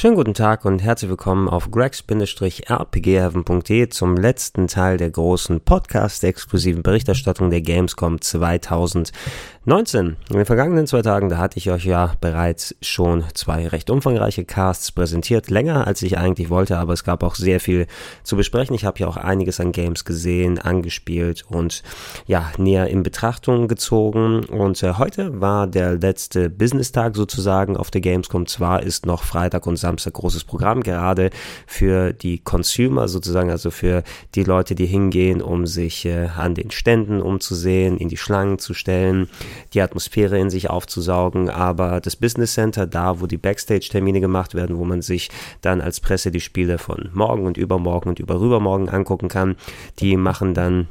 Schönen guten Tag und herzlich willkommen auf gregs-rpgheaven.de zum letzten Teil der großen Podcast-exklusiven Berichterstattung der Gamescom 2019. In den vergangenen zwei Tagen, da hatte ich euch ja bereits schon zwei recht umfangreiche Casts präsentiert, länger als ich eigentlich wollte, aber es gab auch sehr viel zu besprechen. Ich habe ja auch einiges an Games gesehen, angespielt und ja, näher in Betrachtung gezogen und äh, heute war der letzte Business-Tag sozusagen auf der Gamescom. Zwar ist noch Freitag und Samstag großes Programm, gerade für die Consumer sozusagen, also für die Leute, die hingehen, um sich äh, an den Ständen umzusehen, in die Schlangen zu stellen, die Atmosphäre in sich aufzusaugen. Aber das Business Center, da wo die Backstage-Termine gemacht werden, wo man sich dann als Presse die Spiele von morgen und übermorgen und überrübermorgen angucken kann, die machen dann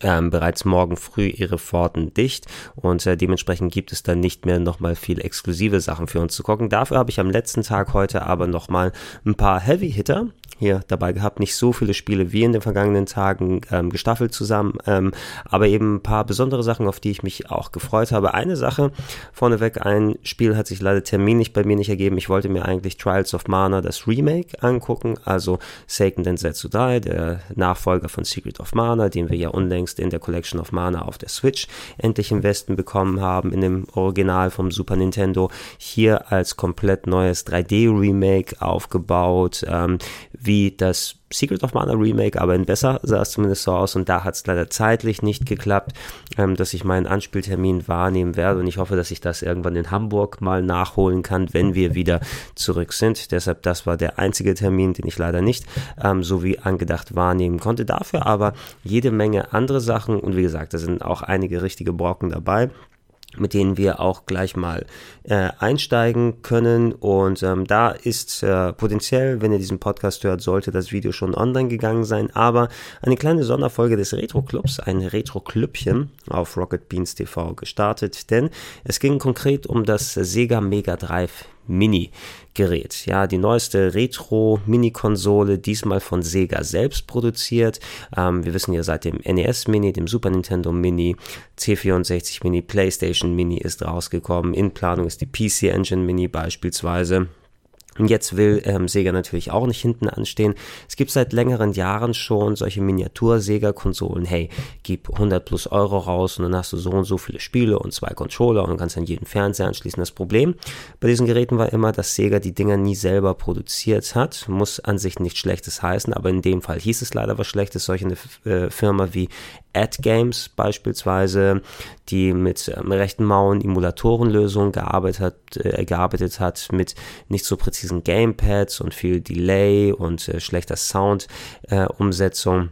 ähm, bereits morgen früh ihre Pforten dicht und äh, dementsprechend gibt es dann nicht mehr nochmal viel exklusive Sachen für uns zu gucken. Dafür habe ich am letzten Tag heute aber nochmal ein paar Heavy Hitter hier dabei gehabt. Nicht so viele Spiele wie in den vergangenen Tagen ähm, gestaffelt zusammen, ähm, aber eben ein paar besondere Sachen, auf die ich mich auch gefreut habe. Eine Sache vorneweg, ein Spiel hat sich leider terminlich bei mir nicht ergeben. Ich wollte mir eigentlich Trials of Mana, das Remake, angucken, also Seiken Densetsu Dai, der Nachfolger von Secret of Mana, den wir ja unlängst in der Collection of Mana auf der Switch endlich im Westen bekommen haben, in dem Original vom Super Nintendo. Hier als komplett neues 3D-Remake aufgebaut. Ähm, wie das Secret of Mana Remake, aber in besser sah es zumindest so aus und da hat es leider zeitlich nicht geklappt, ähm, dass ich meinen Anspieltermin wahrnehmen werde und ich hoffe, dass ich das irgendwann in Hamburg mal nachholen kann, wenn wir wieder zurück sind. Deshalb, das war der einzige Termin, den ich leider nicht ähm, so wie angedacht wahrnehmen konnte. Dafür aber jede Menge andere Sachen und wie gesagt, da sind auch einige richtige Brocken dabei mit denen wir auch gleich mal äh, einsteigen können. Und ähm, da ist äh, potenziell, wenn ihr diesen Podcast hört, sollte das Video schon online gegangen sein. Aber eine kleine Sonderfolge des Retro-Clubs, ein Retro-Klüppchen auf Rocket Beans TV gestartet. Denn es ging konkret um das Sega Mega Drive Mini-Gerät. Ja, die neueste Retro-Mini-Konsole, diesmal von Sega selbst produziert. Ähm, wir wissen ja seit dem NES Mini, dem Super Nintendo Mini, C64 Mini, PlayStation Mini ist rausgekommen. In Planung ist die PC Engine Mini beispielsweise. Und jetzt will ähm, Sega natürlich auch nicht hinten anstehen. Es gibt seit längeren Jahren schon solche Miniatur-Sega-Konsolen. Hey, gib 100 plus Euro raus und dann hast du so und so viele Spiele und zwei Controller und kannst an jeden Fernseher anschließen. Das Problem bei diesen Geräten war immer, dass Sega die Dinger nie selber produziert hat. Muss an sich nichts Schlechtes heißen, aber in dem Fall hieß es leider was Schlechtes. Solche äh, Firma wie Ad-Games beispielsweise, die mit ähm, rechten Mauern Emulatorenlösungen gearbeitet äh, gearbeitet hat, mit nicht so präzisen Gamepads und viel Delay und äh, schlechter Sound-Umsetzung.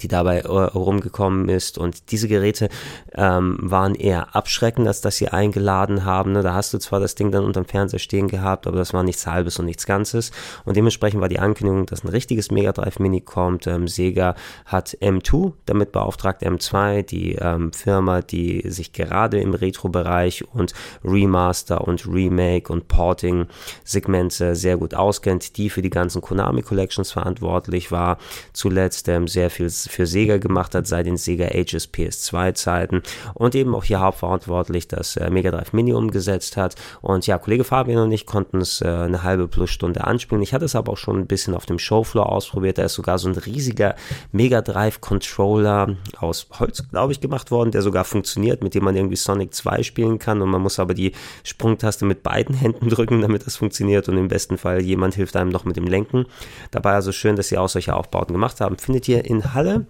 Die dabei äh, rumgekommen ist. Und diese Geräte ähm, waren eher abschreckend, als dass sie eingeladen haben. Ne? Da hast du zwar das Ding dann unterm Fernseher stehen gehabt, aber das war nichts Halbes und nichts Ganzes. Und dementsprechend war die Ankündigung, dass ein richtiges Mega Drive Mini kommt. Ähm, Sega hat M2 damit beauftragt, M2, die ähm, Firma, die sich gerade im Retro-Bereich und Remaster und Remake und Porting-Segmente sehr gut auskennt, die für die ganzen Konami Collections verantwortlich war. Zuletzt ähm, sehr viel für Sega gemacht hat, seit den Sega Ages PS2 Zeiten und eben auch hier hauptverantwortlich das äh, Mega Drive Mini umgesetzt hat. Und ja, Kollege Fabian und ich konnten es äh, eine halbe plus Stunde anspielen. Ich hatte es aber auch schon ein bisschen auf dem Showfloor ausprobiert. Da ist sogar so ein riesiger Mega Drive Controller aus Holz, glaube ich, gemacht worden, der sogar funktioniert, mit dem man irgendwie Sonic 2 spielen kann und man muss aber die Sprungtaste mit beiden Händen drücken, damit das funktioniert und im besten Fall jemand hilft einem noch mit dem Lenken. Dabei also schön, dass sie auch solche Aufbauten gemacht haben. Findet ihr in Halle temporada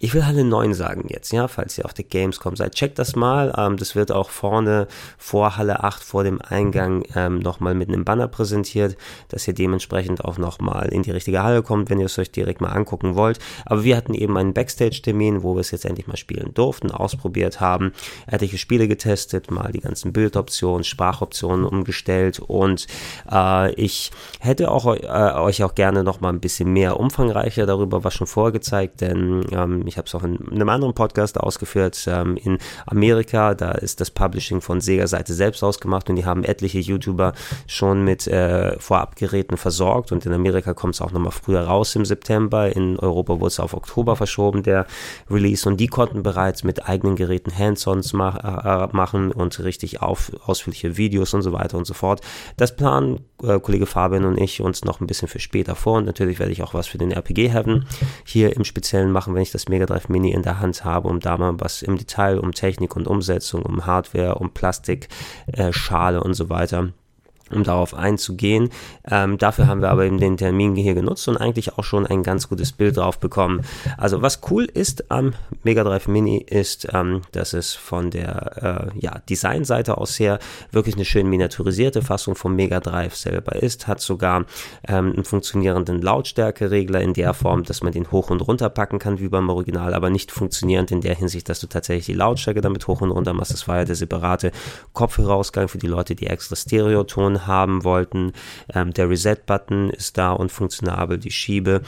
ich will Halle 9 sagen jetzt, ja, falls ihr auf der Gamescom seid. Checkt das mal. Ähm, das wird auch vorne vor Halle 8, vor dem Eingang, ähm, nochmal mit einem Banner präsentiert, dass ihr dementsprechend auch nochmal in die richtige Halle kommt, wenn ihr es euch direkt mal angucken wollt. Aber wir hatten eben einen Backstage-Termin, wo wir es jetzt endlich mal spielen durften, ausprobiert haben, etliche Spiele getestet, mal die ganzen Bildoptionen, Sprachoptionen umgestellt und äh, ich hätte auch äh, euch auch gerne nochmal ein bisschen mehr umfangreicher darüber was schon vorgezeigt, denn ähm, ich habe es auch in einem anderen Podcast ausgeführt. Ähm, in Amerika, da ist das Publishing von Sega-Seite selbst ausgemacht und die haben etliche YouTuber schon mit äh, Vorabgeräten versorgt und in Amerika kommt es auch nochmal früher raus im September. In Europa wurde es auf Oktober verschoben, der Release und die konnten bereits mit eigenen Geräten Hands-ons mach, äh, machen und richtig auf, ausführliche Videos und so weiter und so fort. Das planen äh, Kollege Fabian und ich uns noch ein bisschen für später vor und natürlich werde ich auch was für den RPG-Heaven hier im Speziellen machen, wenn ich das Mega Drive Mini in der Hand habe, um da mal was im Detail um Technik und Umsetzung, um Hardware, um Plastik, äh, Schale und so weiter um darauf einzugehen. Ähm, dafür haben wir aber eben den Termin hier genutzt und eigentlich auch schon ein ganz gutes Bild drauf bekommen. Also was cool ist am Mega Drive Mini ist, ähm, dass es von der äh, ja, Designseite aus her wirklich eine schön miniaturisierte Fassung vom Mega Drive selber ist, hat sogar ähm, einen funktionierenden Lautstärkeregler in der Form, dass man den hoch und runter packen kann wie beim Original, aber nicht funktionierend in der Hinsicht, dass du tatsächlich die Lautstärke damit hoch und runter machst. Das war ja der separate Kopfhörerausgang für die Leute, die extra Stereoton haben wollten. Ähm, der Reset-Button ist da und funktionabel. Die Schiebe,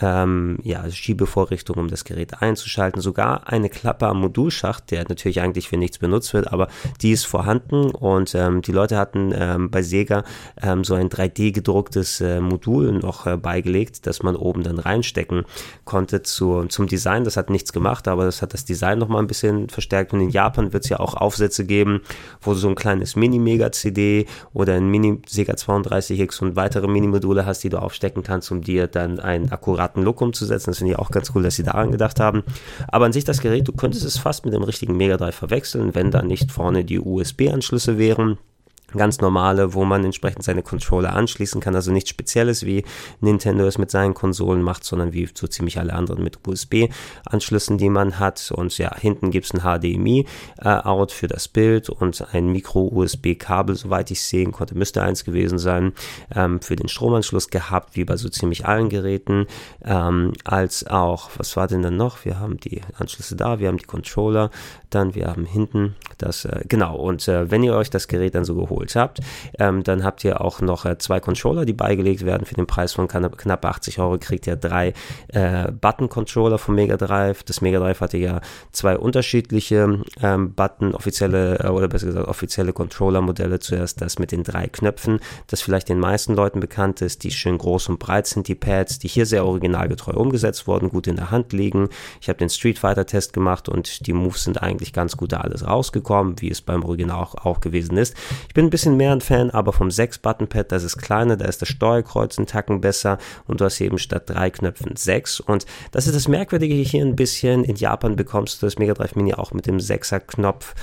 ähm, ja, Schiebevorrichtung, um das Gerät einzuschalten. Sogar eine Klappe am Modulschacht, der natürlich eigentlich für nichts benutzt wird, aber die ist vorhanden und ähm, die Leute hatten ähm, bei Sega ähm, so ein 3D gedrucktes äh, Modul noch äh, beigelegt, das man oben dann reinstecken konnte zu, zum Design. Das hat nichts gemacht, aber das hat das Design noch mal ein bisschen verstärkt und in Japan wird es ja auch Aufsätze geben, wo so ein kleines Mini-Mega-CD oder ein Mini Sega 32X und weitere Mini-Module hast, die du aufstecken kannst, um dir dann einen akkuraten Look umzusetzen. Das finde ich auch ganz cool, dass sie daran gedacht haben. Aber an sich das Gerät, du könntest es fast mit dem richtigen Mega Drive verwechseln, wenn da nicht vorne die USB-Anschlüsse wären ganz normale, wo man entsprechend seine Controller anschließen kann. Also nichts Spezielles, wie Nintendo es mit seinen Konsolen macht, sondern wie so ziemlich alle anderen mit USB-Anschlüssen, die man hat. Und ja, hinten gibt es ein HDMI-Out für das Bild und ein Micro-USB-Kabel, soweit ich sehen konnte, müsste eins gewesen sein, ähm, für den Stromanschluss gehabt, wie bei so ziemlich allen Geräten. Ähm, als auch, was war denn dann noch? Wir haben die Anschlüsse da, wir haben die Controller, dann wir haben hinten das, äh, genau. Und äh, wenn ihr euch das Gerät dann so geholt geholt habt, ähm, dann habt ihr auch noch äh, zwei Controller, die beigelegt werden. Für den Preis von knapp 80 Euro kriegt ihr drei äh, Button-Controller vom Mega Drive. Das Mega Drive hatte ja zwei unterschiedliche ähm, Button, offizielle äh, oder besser gesagt offizielle Controller-Modelle. Zuerst das mit den drei Knöpfen, das vielleicht den meisten Leuten bekannt ist, die schön groß und breit sind, die Pads, die hier sehr originalgetreu umgesetzt wurden, gut in der Hand liegen. Ich habe den Street Fighter-Test gemacht und die Moves sind eigentlich ganz gut da alles rausgekommen, wie es beim Original auch, auch gewesen ist. Ich bin ein bisschen mehr ein Fan, aber vom 6-Button-Pad, das ist kleiner, da ist das Steuerkreuz einen Tacken besser und du hast eben statt drei Knöpfen sechs. Und das ist das Merkwürdige hier ein bisschen. In Japan bekommst du das Mega Drive Mini auch mit dem 6er-Knopf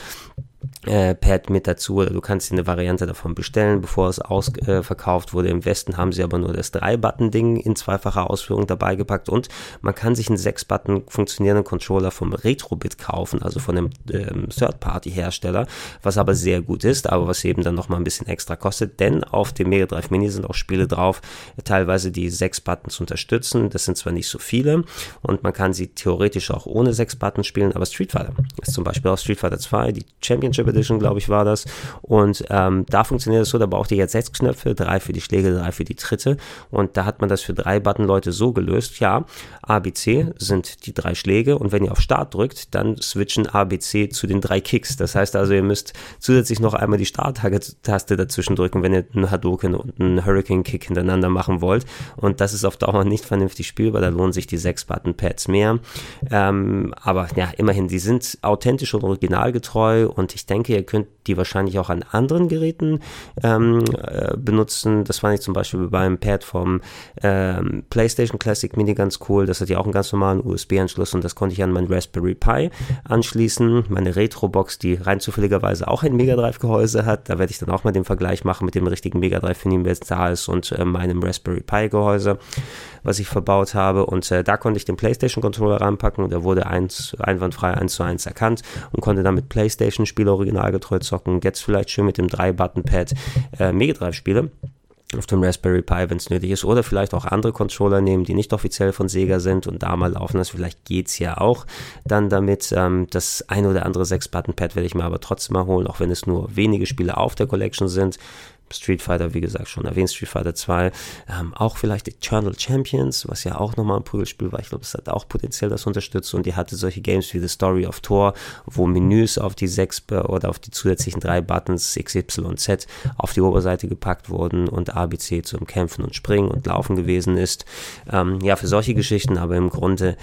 äh, Pad mit dazu oder du kannst dir eine Variante davon bestellen, bevor es ausverkauft äh, wurde. Im Westen haben sie aber nur das 3-Button-Ding in zweifacher Ausführung dabei gepackt und man kann sich einen 6-Button funktionierenden Controller vom Retrobit kaufen, also von einem ähm, Third-Party-Hersteller, was aber sehr gut ist, aber was eben dann nochmal ein bisschen extra kostet, denn auf dem Mega Drive Mini sind auch Spiele drauf, teilweise die 6 Buttons unterstützen. Das sind zwar nicht so viele und man kann sie theoretisch auch ohne 6 Buttons spielen, aber Street Fighter ist zum Beispiel auch Street Fighter 2, die Championship Edition, glaube ich, war das. Und ähm, da funktioniert es so, da braucht ihr jetzt sechs Knöpfe, drei für die Schläge, drei für die Tritte. Und da hat man das für drei Button-Leute so gelöst, ja, ABC sind die drei Schläge und wenn ihr auf Start drückt, dann switchen ABC zu den drei Kicks. Das heißt also, ihr müsst zusätzlich noch einmal die Start-Taste dazwischen drücken, wenn ihr einen Hadouken und einen Hurricane-Kick hintereinander machen wollt. Und das ist auf Dauer nicht vernünftig spielbar, da lohnen sich die sechs Button-Pads mehr. Ähm, aber ja, immerhin, die sind authentisch und originalgetreu und ich denke, denke, ihr könnt die wahrscheinlich auch an anderen Geräten ähm, äh, benutzen. Das fand ich zum Beispiel beim Pad vom ähm, PlayStation Classic Mini ganz cool. Das hat ja auch einen ganz normalen USB-Anschluss und das konnte ich an mein Raspberry Pi anschließen. Meine Retro-Box, die rein zufälligerweise auch ein Mega Drive-Gehäuse hat. Da werde ich dann auch mal den Vergleich machen mit dem richtigen Mega Drive, für ist und äh, meinem Raspberry Pi-Gehäuse, was ich verbaut habe. Und äh, da konnte ich den PlayStation-Controller ranpacken und der wurde eins, einwandfrei eins zu eins erkannt und konnte damit PlayStation-Spiele originalgetreu zocken. Jetzt vielleicht schön mit dem 3-Button-Pad äh, Mega Drive Spiele auf dem Raspberry Pi, wenn es nötig ist, oder vielleicht auch andere Controller nehmen, die nicht offiziell von Sega sind und da mal laufen lassen. Vielleicht geht's ja auch dann damit. Ähm, das ein oder andere 6-Button-Pad werde ich mir aber trotzdem mal holen, auch wenn es nur wenige Spiele auf der Collection sind. Street Fighter, wie gesagt, schon erwähnt, Street Fighter 2, ähm, auch vielleicht Eternal Champions, was ja auch nochmal ein Prügelspiel war. Ich glaube, es hat auch potenziell das unterstützt und die hatte solche Games wie The Story of Thor, wo Menüs auf die sechs oder auf die zusätzlichen drei Buttons X, Y, Z auf die Oberseite gepackt wurden und ABC zum Kämpfen und Springen und Laufen gewesen ist. Ähm, ja, für solche Geschichten, aber im Grunde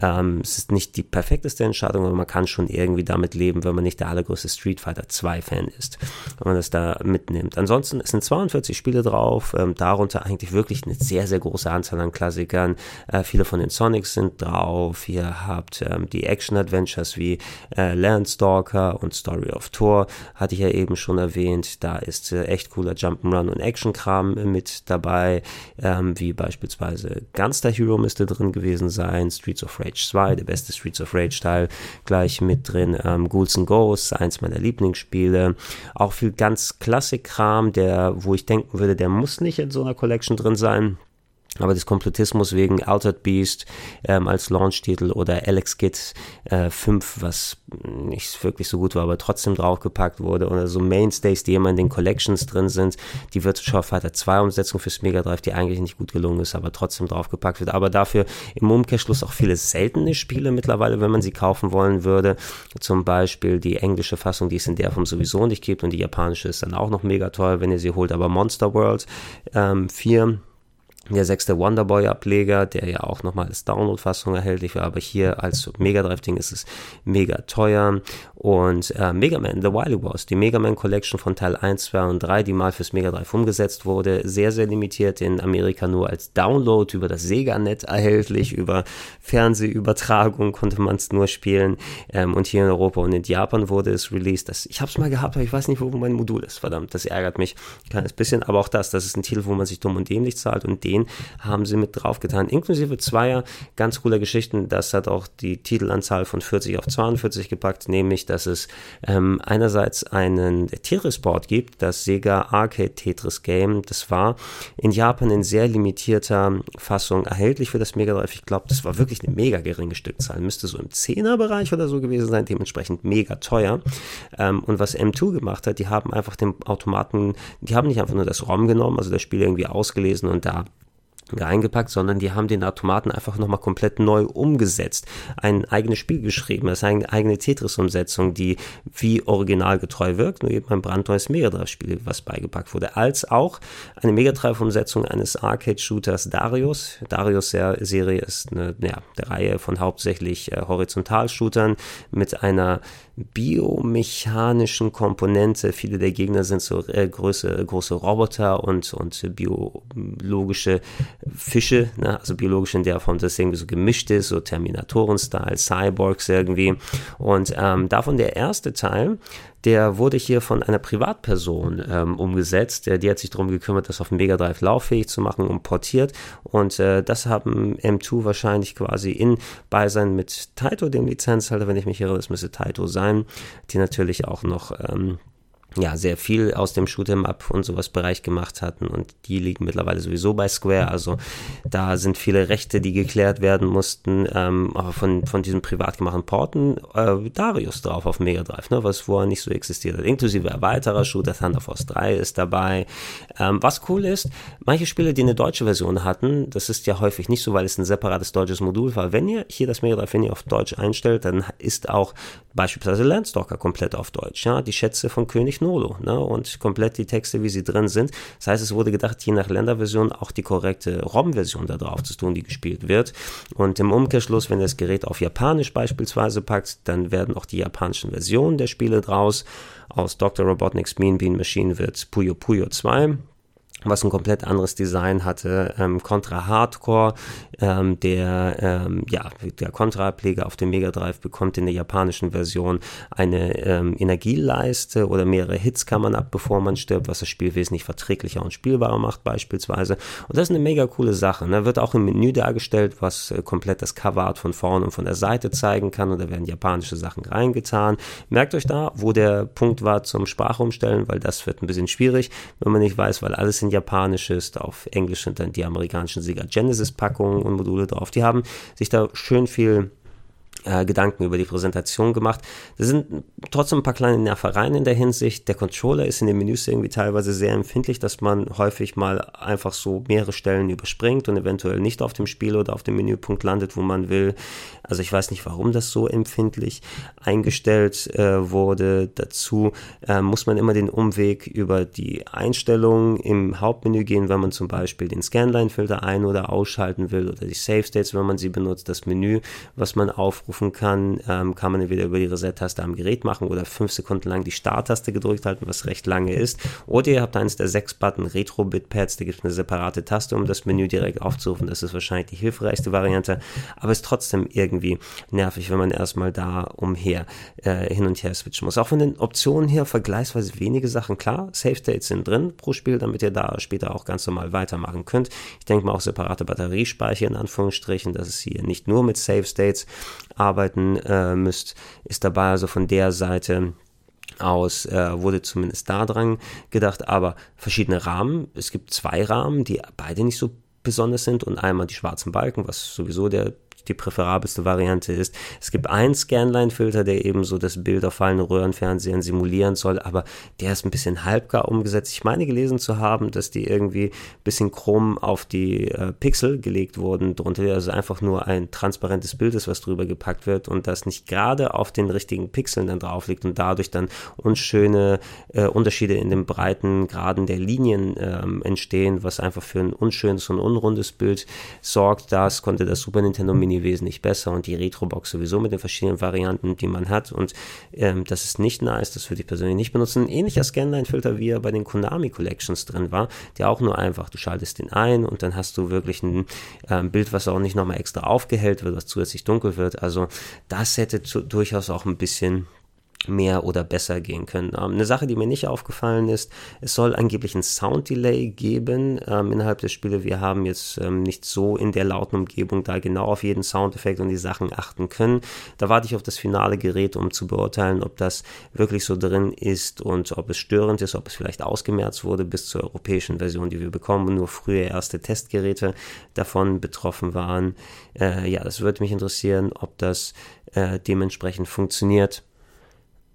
ähm, es ist nicht die perfekteste Entscheidung, aber man kann schon irgendwie damit leben, wenn man nicht der allergrößte Street Fighter 2 Fan ist, wenn man das da mitnimmt. Ansonsten es sind 42 Spiele drauf, ähm, darunter eigentlich wirklich eine sehr, sehr große Anzahl an Klassikern. Äh, viele von den Sonics sind drauf. Ihr habt ähm, die Action-Adventures wie äh, Landstalker und Story of Thor, hatte ich ja eben schon erwähnt. Da ist äh, echt cooler Jump'n'Run und Action-Kram mit dabei, ähm, wie beispielsweise Gunster Hero müsste drin gewesen sein, Streets of Rage 2, der beste Streets of Rage Teil, gleich mit drin. Ähm, Ghouls and Ghosts, eins meiner Lieblingsspiele. Auch viel ganz Klassik-Kram, der, wo ich denken würde, der muss nicht in so einer Collection drin sein aber des Kompletismus wegen Altered Beast ähm, als Launch-Titel oder Alex Kid äh, 5, was nicht wirklich so gut war, aber trotzdem draufgepackt wurde oder so Mainstays, die immer in den Collections drin sind, die Virtual Fighter 2 Umsetzung fürs Mega Drive, die eigentlich nicht gut gelungen ist, aber trotzdem draufgepackt wird, aber dafür im Umkehrschluss auch viele seltene Spiele mittlerweile, wenn man sie kaufen wollen würde, zum Beispiel die englische Fassung, die es in der Form sowieso nicht gibt und die japanische ist dann auch noch mega teuer, wenn ihr sie holt, aber Monster World ähm, 4 der sechste Wonderboy-Ableger, der ja auch nochmal als Download-Fassung erhältlich war, aber hier als Mega Drive-Ding ist es mega teuer. Und äh, Mega Man, The Wily Wars, die Mega Man Collection von Teil 1, 2 und 3, die mal fürs Mega Drive umgesetzt wurde, sehr, sehr limitiert in Amerika nur als Download über das Sega-Net erhältlich, über Fernsehübertragung konnte man es nur spielen. Ähm, und hier in Europa und in Japan wurde es released. Das, ich habe es mal gehabt, aber ich weiß nicht, wo mein Modul ist. Verdammt, das ärgert mich ein kleines bisschen. Aber auch das, das ist ein Titel, wo man sich dumm und dämlich zahlt und den haben sie mit draufgetan. Inklusive zweier ganz cooler Geschichten. Das hat auch die Titelanzahl von 40 auf 42 gepackt, nämlich, dass es ähm, einerseits einen Tetris-Board gibt, das Sega Arcade Tetris Game. Das war in Japan in sehr limitierter Fassung erhältlich für das Mega Drive. Ich glaube, das war wirklich eine mega geringe Stückzahl. Müsste so im 10er-Bereich oder so gewesen sein, dementsprechend mega teuer. Ähm, und was M2 gemacht hat, die haben einfach den Automaten, die haben nicht einfach nur das ROM genommen, also das Spiel irgendwie ausgelesen und da reingepackt, sondern die haben den Automaten einfach nochmal komplett neu umgesetzt. Ein eigenes Spiel geschrieben, das ist eine eigene Tetris-Umsetzung, die wie originalgetreu wirkt, nur eben ein brandneues Mega Drive-Spiel, was beigepackt wurde, als auch eine Mega Drive-Umsetzung eines Arcade-Shooters Darius. Darius-Serie ist eine, ja, eine Reihe von hauptsächlich äh, Horizontal-Shootern mit einer biomechanischen Komponente. Viele der Gegner sind so äh, große, große Roboter und, und biologische Fische, ne? also biologisch in der Form, dass es irgendwie so gemischt ist, so Terminatoren-Style, Cyborgs irgendwie. Und ähm, davon der erste Teil, der wurde hier von einer Privatperson ähm, umgesetzt. Der, die hat sich darum gekümmert, das auf dem Mega Drive lauffähig zu machen und portiert. Und äh, das haben M2 wahrscheinlich quasi in Beisein mit Taito, dem Lizenzhalter, wenn ich mich irre, das müsste Taito sein, die natürlich auch noch ähm, ja, sehr viel aus dem Shoot'em Up und sowas Bereich gemacht hatten und die liegen mittlerweile sowieso bei Square, also da sind viele Rechte, die geklärt werden mussten, ähm, aber von, von diesen privat gemachten Porten. Äh, Darius drauf auf Mega Drive, ne, was vorher nicht so existiert hat, inklusive weiterer Shooter, Thunder Force 3 ist dabei. Ähm, was cool ist, manche Spiele, die eine deutsche Version hatten, das ist ja häufig nicht so, weil es ein separates deutsches Modul war, wenn ihr hier das Mega Drive, wenn ihr auf Deutsch einstellt, dann ist auch beispielsweise Landstalker komplett auf Deutsch, ja, die Schätze von König Nolo, ne, und komplett die Texte, wie sie drin sind. Das heißt, es wurde gedacht, je nach Länderversion auch die korrekte ROM-Version da drauf zu tun, die gespielt wird. Und im Umkehrschluss, wenn das Gerät auf Japanisch beispielsweise packt, dann werden auch die japanischen Versionen der Spiele draus. Aus Dr. Robotnik's Mean Bean Machine wird Puyo Puyo 2, was ein komplett anderes Design hatte. Ähm, Contra Hardcore, ähm, der, ähm, ja, der Contra-Ableger auf dem Mega Drive bekommt in der japanischen Version eine ähm, Energieleiste oder mehrere Hits kann man ab, bevor man stirbt, was das Spiel wesentlich verträglicher und spielbarer macht beispielsweise. Und das ist eine mega coole Sache. Ne? Wird auch im Menü dargestellt, was äh, komplett das Coverart von vorne und von der Seite zeigen kann und da werden japanische Sachen reingetan. Merkt euch da, wo der Punkt war zum Sprachumstellen, weil das wird ein bisschen schwierig, wenn man nicht weiß, weil alles Japanisch ist. Auf Englisch sind dann die amerikanischen Sega Genesis Packungen und Module drauf. Die haben sich da schön viel äh, Gedanken über die Präsentation gemacht. Da sind trotzdem ein paar kleine Nervereien in der Hinsicht. Der Controller ist in den Menüs irgendwie teilweise sehr empfindlich, dass man häufig mal einfach so mehrere Stellen überspringt und eventuell nicht auf dem Spiel oder auf dem Menüpunkt landet, wo man will. Also ich weiß nicht, warum das so empfindlich eingestellt äh, wurde. Dazu äh, muss man immer den Umweg über die Einstellungen im Hauptmenü gehen, wenn man zum Beispiel den Scanline-Filter ein- oder ausschalten will oder die Save States, wenn man sie benutzt. Das Menü, was man aufruft, aufrufen kann, ähm, kann man entweder über die Reset-Taste am Gerät machen oder fünf Sekunden lang die Start-Taste gedrückt halten, was recht lange ist. Oder ihr habt eines der sechs Button Retro-Bit-Pads, da gibt es eine separate Taste, um das Menü direkt aufzurufen. Das ist wahrscheinlich die hilfreichste Variante, aber ist trotzdem irgendwie nervig, wenn man erstmal da umher äh, hin und her switchen muss. Auch von den Optionen her vergleichsweise wenige Sachen. Klar, Save States sind drin pro Spiel, damit ihr da später auch ganz normal weitermachen könnt. Ich denke mal auch separate Batteriespeicher in Anführungsstrichen, dass es hier nicht nur mit Save States arbeiten äh, müsst, ist dabei also von der Seite aus äh, wurde zumindest da dran gedacht, aber verschiedene Rahmen. Es gibt zwei Rahmen, die beide nicht so besonders sind und einmal die schwarzen Balken, was sowieso der die präferabelste Variante ist. Es gibt einen Scanline-Filter, der eben so das Bild auf fallenden Röhrenfernsehern simulieren soll, aber der ist ein bisschen halbgar umgesetzt. Ich meine gelesen zu haben, dass die irgendwie ein bisschen krumm auf die äh, Pixel gelegt wurden, drunter also einfach nur ein transparentes Bild ist, was drüber gepackt wird und das nicht gerade auf den richtigen Pixeln dann drauf liegt und dadurch dann unschöne äh, Unterschiede in den breiten Graden der Linien ähm, entstehen, was einfach für ein unschönes und unrundes Bild sorgt. Das konnte das Super Nintendo Mini Mini wesentlich besser und die Retrobox sowieso mit den verschiedenen Varianten, die man hat. Und ähm, das ist nicht nice, das würde ich persönlich nicht benutzen. Ein ähnlicher Scanline-Filter, wie er bei den Konami Collections drin war, der auch nur einfach, du schaltest den ein und dann hast du wirklich ein ähm, Bild, was auch nicht nochmal extra aufgehellt wird, was zusätzlich dunkel wird. Also das hätte zu, durchaus auch ein bisschen mehr oder besser gehen können. Ähm, eine Sache, die mir nicht aufgefallen ist, es soll angeblich ein Sound Delay geben ähm, innerhalb der Spiele. Wir haben jetzt ähm, nicht so in der lauten Umgebung da genau auf jeden Soundeffekt und die Sachen achten können. Da warte ich auf das finale Gerät, um zu beurteilen, ob das wirklich so drin ist und ob es störend ist, ob es vielleicht ausgemerzt wurde bis zur europäischen Version, die wir bekommen und nur frühe erste Testgeräte davon betroffen waren. Äh, ja, das würde mich interessieren, ob das äh, dementsprechend funktioniert.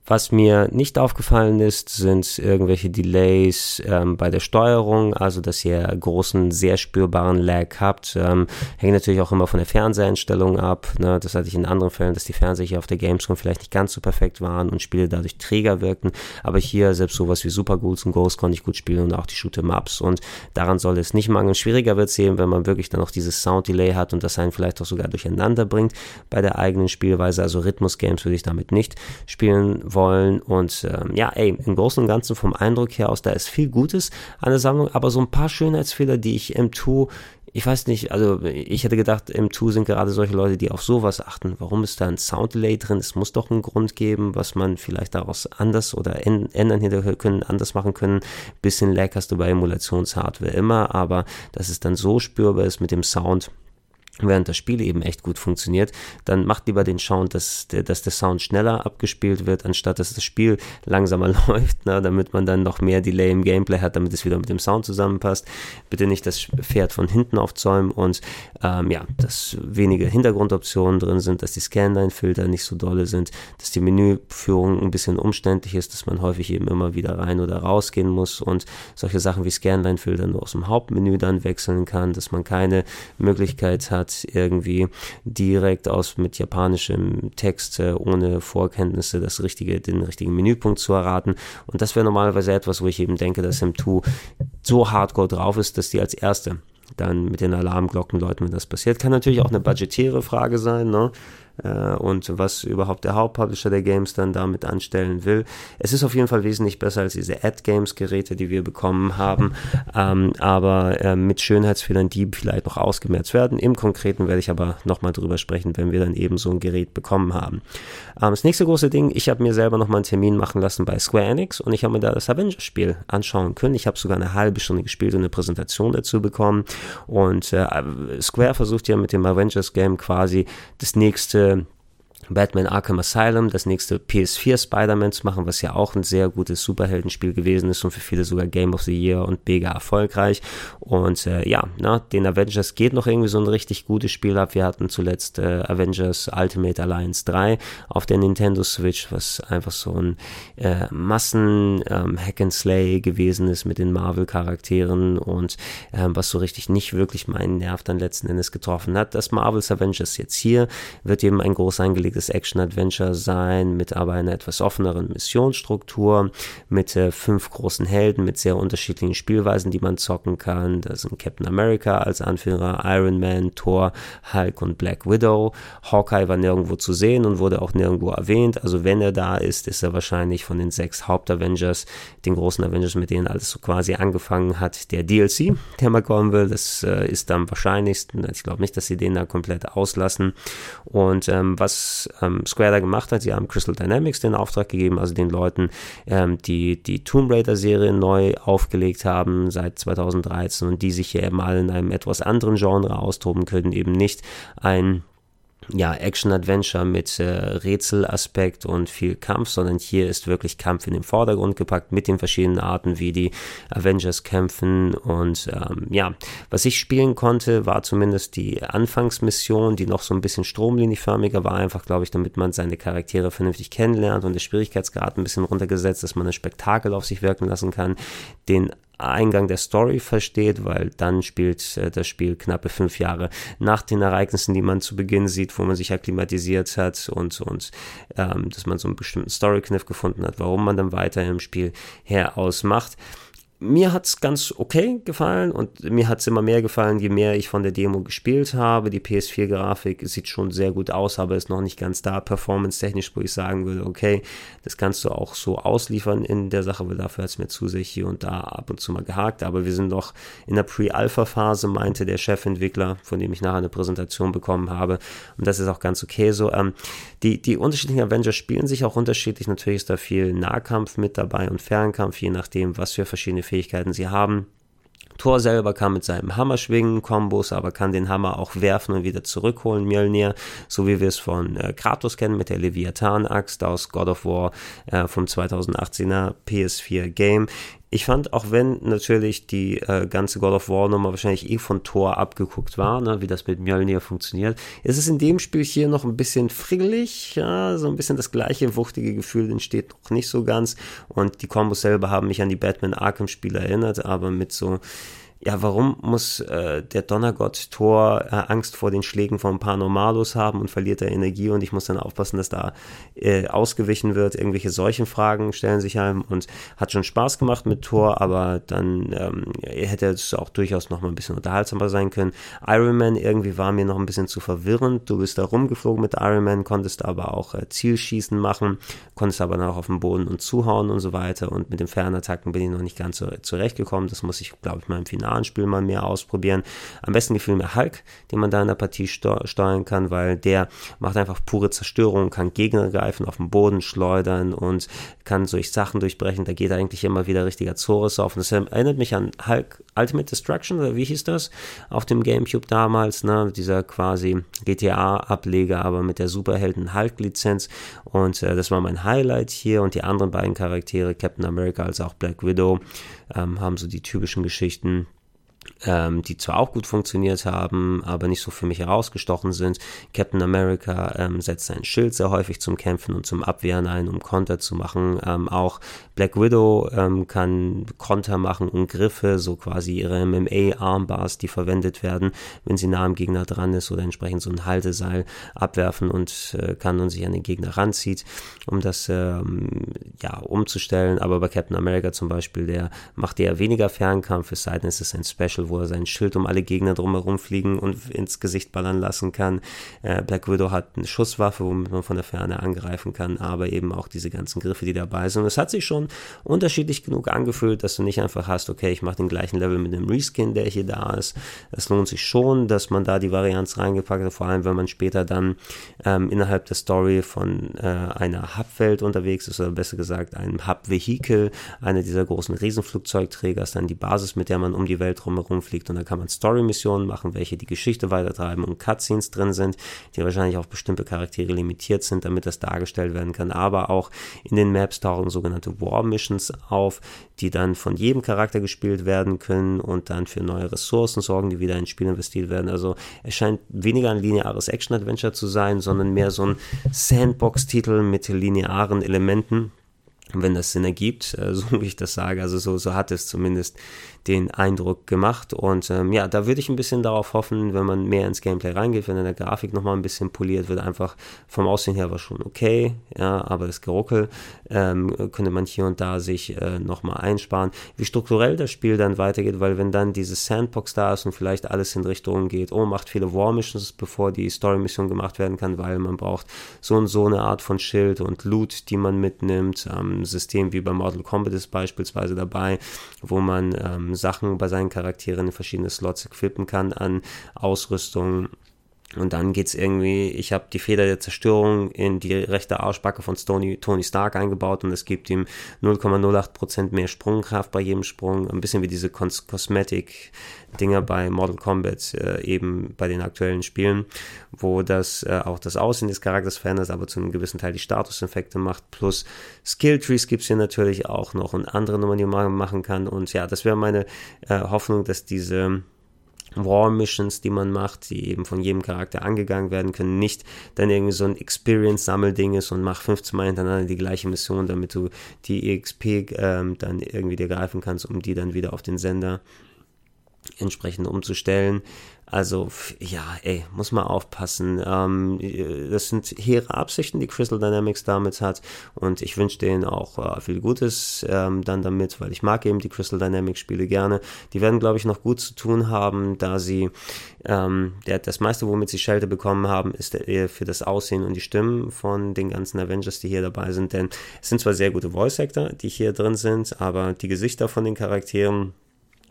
Was mir nicht aufgefallen ist, sind irgendwelche Delays ähm, bei der Steuerung, also dass ihr großen, sehr spürbaren Lag habt. Ähm, hängt natürlich auch immer von der Fernseheinstellung ab. Ne? Das hatte ich in anderen Fällen, dass die Fernseher hier auf der Gamescom vielleicht nicht ganz so perfekt waren und Spiele dadurch träger wirkten. Aber hier selbst sowas wie Super Ghouls und Ghost konnte ich gut spielen und auch die Shoot'em Ups und daran soll es nicht mangeln. Schwieriger wird es eben, wenn man wirklich dann noch dieses Sound-Delay hat und das einen vielleicht auch sogar durcheinander bringt bei der eigenen Spielweise. Also Rhythmus-Games würde ich damit nicht spielen wollen. Und ähm, ja, ey, im Großen und Ganzen vom Eindruck her aus, da ist viel Gutes an der Sammlung, aber so ein paar Schönheitsfehler, die ich M2 ich weiß nicht, also ich hätte gedacht, M2 sind gerade solche Leute, die auf sowas achten. Warum ist da ein Sounddelay drin? Es muss doch einen Grund geben, was man vielleicht daraus anders oder ändern hinter können, anders machen können. Bisschen Lag hast du bei Emulationshardware immer, aber dass es dann so spürbar ist mit dem Sound, während das Spiel eben echt gut funktioniert, dann macht lieber den Sound, dass der, dass der Sound schneller abgespielt wird, anstatt dass das Spiel langsamer läuft, na, damit man dann noch mehr Delay im Gameplay hat, damit es wieder mit dem Sound zusammenpasst. Bitte nicht das Pferd von hinten aufzäumen und ähm, ja, dass wenige Hintergrundoptionen drin sind, dass die Scanline-Filter nicht so dolle sind, dass die Menüführung ein bisschen umständlich ist, dass man häufig eben immer wieder rein oder rausgehen muss und solche Sachen wie Scanline-Filter nur aus dem Hauptmenü dann wechseln kann, dass man keine Möglichkeit hat, hat, irgendwie direkt aus mit japanischem Text äh, ohne Vorkenntnisse das richtige, den richtigen Menüpunkt zu erraten. Und das wäre normalerweise etwas, wo ich eben denke, dass M2 so hardcore drauf ist, dass die als erste dann mit den Alarmglocken läuten, wenn das passiert. Kann natürlich auch eine budgetäre Frage sein, ne? Äh, und was überhaupt der Hauptpublisher der Games dann damit anstellen will. Es ist auf jeden Fall wesentlich besser als diese Ad-Games-Geräte, die wir bekommen haben, ähm, aber äh, mit Schönheitsfehlern, die vielleicht noch ausgemerzt werden. Im Konkreten werde ich aber nochmal drüber sprechen, wenn wir dann eben so ein Gerät bekommen haben. Ähm, das nächste große Ding, ich habe mir selber nochmal einen Termin machen lassen bei Square Enix und ich habe mir da das Avengers-Spiel anschauen können. Ich habe sogar eine halbe Stunde gespielt und eine Präsentation dazu bekommen und äh, Square versucht ja mit dem Avengers-Game quasi das nächste the Batman Arkham Asylum, das nächste PS4 Spider-Man zu machen, was ja auch ein sehr gutes Superheldenspiel gewesen ist und für viele sogar Game of the Year und mega erfolgreich. Und äh, ja, na, den Avengers geht noch irgendwie so ein richtig gutes Spiel ab. Wir hatten zuletzt äh, Avengers Ultimate Alliance 3 auf der Nintendo Switch, was einfach so ein äh, Massen ähm, gewesen ist mit den Marvel-Charakteren und ähm, was so richtig nicht wirklich meinen Nerv dann letzten Endes getroffen hat. Das Marvel's Avengers jetzt hier wird eben ein groß angelegtes angelegtes Action-Adventure sein, mit aber einer etwas offeneren Missionsstruktur, mit äh, fünf großen Helden, mit sehr unterschiedlichen Spielweisen, die man zocken kann. Da sind Captain America als Anführer, Iron Man, Thor, Hulk und Black Widow. Hawkeye war nirgendwo zu sehen und wurde auch nirgendwo erwähnt. Also wenn er da ist, ist er wahrscheinlich von den sechs Haupt-Avengers, den großen Avengers, mit denen alles so quasi angefangen hat, der DLC, der mal kommen will. Das äh, ist am wahrscheinlichsten. Ich glaube nicht, dass sie den da komplett auslassen. Und ähm, was ähm, Square da gemacht hat. Sie haben Crystal Dynamics den Auftrag gegeben, also den Leuten, ähm, die die Tomb Raider-Serie neu aufgelegt haben seit 2013 und die sich hier mal in einem etwas anderen Genre austoben können, eben nicht ein ja, Action-Adventure mit äh, Rätselaspekt und viel Kampf, sondern hier ist wirklich Kampf in den Vordergrund gepackt mit den verschiedenen Arten, wie die Avengers kämpfen. Und ähm, ja, was ich spielen konnte, war zumindest die Anfangsmission, die noch so ein bisschen stromlinienförmiger war, einfach, glaube ich, damit man seine Charaktere vernünftig kennenlernt und der Schwierigkeitsgrad ein bisschen runtergesetzt, dass man ein Spektakel auf sich wirken lassen kann. Den Eingang der Story versteht, weil dann spielt äh, das Spiel knappe fünf Jahre nach den Ereignissen, die man zu Beginn sieht, wo man sich akklimatisiert hat und, und ähm, dass man so einen bestimmten Story-Kniff gefunden hat, warum man dann weiter im Spiel herausmacht mir hat's ganz okay gefallen und mir hat's immer mehr gefallen, je mehr ich von der Demo gespielt habe. Die PS4-Grafik sieht schon sehr gut aus, aber ist noch nicht ganz da, performance-technisch, wo ich sagen würde, okay, das kannst du auch so ausliefern in der Sache, weil dafür hat's mir zu sich hier und da ab und zu mal gehakt. Aber wir sind noch in der Pre-Alpha-Phase, meinte der Chefentwickler, von dem ich nachher eine Präsentation bekommen habe. Und das ist auch ganz okay so. Ähm, die, die unterschiedlichen Avengers spielen sich auch unterschiedlich. Natürlich ist da viel Nahkampf mit dabei und Fernkampf, je nachdem, was für verschiedene Fähigkeiten sie haben. Thor selber kann mit seinem Hammer schwingen, Kombos, aber kann den Hammer auch werfen und wieder zurückholen, Mjölnir, so wie wir es von äh, Kratos kennen mit der Leviathan-Axt aus God of War äh, vom 2018er PS4 Game. Ich fand, auch wenn natürlich die äh, ganze God of War Nummer wahrscheinlich eh von Thor abgeguckt war, ne, wie das mit Mjölnir funktioniert, ist es in dem Spiel hier noch ein bisschen friggelig, ja, so ein bisschen das gleiche wuchtige Gefühl entsteht noch nicht so ganz. Und die Kombos selber haben mich an die Batman Arkham Spiele erinnert, aber mit so ja, warum muss äh, der Donnergott Thor äh, Angst vor den Schlägen von Paranormalus haben und verliert er Energie und ich muss dann aufpassen, dass da äh, ausgewichen wird. Irgendwelche solchen Fragen stellen sich einem und hat schon Spaß gemacht mit Thor, aber dann ähm, hätte es auch durchaus noch mal ein bisschen unterhaltsamer sein können. Iron Man irgendwie war mir noch ein bisschen zu verwirrend. Du bist da rumgeflogen mit Iron Man, konntest aber auch äh, Zielschießen machen, konntest aber auch auf dem Boden und zuhauen und so weiter und mit den Fernattacken bin ich noch nicht ganz so zurechtgekommen. Das muss ich, glaube ich, mal im Finale Spiel mal mehr ausprobieren. Am besten gefiel mir Hulk, den man da in der Partie steuern kann, weil der macht einfach pure Zerstörung, kann Gegner greifen, auf den Boden schleudern und kann durch Sachen durchbrechen. Da geht eigentlich immer wieder richtiger Zores auf. Und das erinnert mich an Hulk Ultimate Destruction, oder wie hieß das? Auf dem Gamecube damals, ne? Dieser quasi GTA-Ableger, aber mit der Superhelden Hulk-Lizenz. Und äh, das war mein Highlight hier. Und die anderen beiden Charaktere, Captain America als auch Black Widow, ähm, haben so die typischen Geschichten ähm, die zwar auch gut funktioniert haben, aber nicht so für mich herausgestochen sind. Captain America ähm, setzt sein Schild sehr häufig zum Kämpfen und zum Abwehren ein, um Konter zu machen. Ähm, auch Black Widow ähm, kann Konter machen und Griffe, so quasi ihre MMA-Armbars, die verwendet werden, wenn sie nah am Gegner dran ist oder entsprechend so ein Halteseil abwerfen und äh, kann und sich an den Gegner ranzieht, um das ähm, ja umzustellen. Aber bei Captain America zum Beispiel, der macht eher weniger Fernkampf, es sei denn, es ist ein Special wo er sein Schild um alle Gegner drumherum fliegen und ins Gesicht ballern lassen kann. Äh, Black Widow hat eine Schusswaffe, womit man von der Ferne angreifen kann, aber eben auch diese ganzen Griffe, die dabei sind. Und es hat sich schon unterschiedlich genug angefühlt, dass du nicht einfach hast, okay, ich mache den gleichen Level mit dem Reskin, der hier da ist. Es lohnt sich schon, dass man da die Varianz reingepackt hat, vor allem wenn man später dann ähm, innerhalb der Story von äh, einer Hubwelt unterwegs ist, oder besser gesagt einem Hub-Vehikel, einer dieser großen Riesenflugzeugträger ist dann die Basis, mit der man um die Welt drumherum rumfliegt und da kann man Story-Missionen machen, welche die Geschichte weitertreiben und Cutscenes drin sind, die wahrscheinlich auf bestimmte Charaktere limitiert sind, damit das dargestellt werden kann, aber auch in den Maps tauchen sogenannte War-Missions auf, die dann von jedem Charakter gespielt werden können und dann für neue Ressourcen sorgen, die wieder ins Spiel investiert werden. Also es scheint weniger ein lineares Action-Adventure zu sein, sondern mehr so ein Sandbox-Titel mit linearen Elementen wenn das Sinn ergibt, äh, so wie ich das sage. Also so, so hat es zumindest den Eindruck gemacht. Und ähm, ja, da würde ich ein bisschen darauf hoffen, wenn man mehr ins Gameplay reingeht, wenn in der Grafik nochmal ein bisschen poliert wird, einfach vom Aussehen her war schon okay, ja, aber das Geruckel ähm, könnte man hier und da sich äh, nochmal einsparen. Wie strukturell das Spiel dann weitergeht, weil wenn dann diese Sandbox da ist und vielleicht alles in Richtung geht, oh, macht viele War Missions, bevor die Story Mission gemacht werden kann, weil man braucht so und so eine Art von Schild und Loot, die man mitnimmt. Ähm, System wie bei Mortal Kombat ist beispielsweise dabei, wo man ähm, Sachen bei seinen Charakteren in verschiedene Slots equippen kann an Ausrüstung. Und dann geht es irgendwie, ich habe die Feder der Zerstörung in die rechte Arschbacke von Stony, Tony Stark eingebaut und es gibt ihm 0,08% mehr Sprungkraft bei jedem Sprung. Ein bisschen wie diese Cos Cosmetic-Dinger bei Mortal Kombat, äh, eben bei den aktuellen Spielen, wo das äh, auch das Aussehen des Charakters verändert, aber zu einem gewissen Teil die Statuseffekte macht. Plus Skill-Trees gibt es hier natürlich auch noch und andere Nummern, die man machen kann. Und ja, das wäre meine äh, Hoffnung, dass diese War Missions, die man macht, die eben von jedem Charakter angegangen werden können, nicht dann irgendwie so ein Experience-Sammelding ist und mach 15 Mal hintereinander die gleiche Mission, damit du die EXP ähm, dann irgendwie dir greifen kannst, um die dann wieder auf den Sender entsprechend umzustellen. Also, ja, ey, muss man aufpassen. Ähm, das sind hehre Absichten, die Crystal Dynamics damit hat. Und ich wünsche denen auch äh, viel Gutes ähm, dann damit, weil ich mag eben die Crystal Dynamics Spiele gerne. Die werden, glaube ich, noch gut zu tun haben, da sie ähm, der, das meiste, womit sie Schelte bekommen haben, ist der, für das Aussehen und die Stimmen von den ganzen Avengers, die hier dabei sind. Denn es sind zwar sehr gute Voice Actor, die hier drin sind, aber die Gesichter von den Charakteren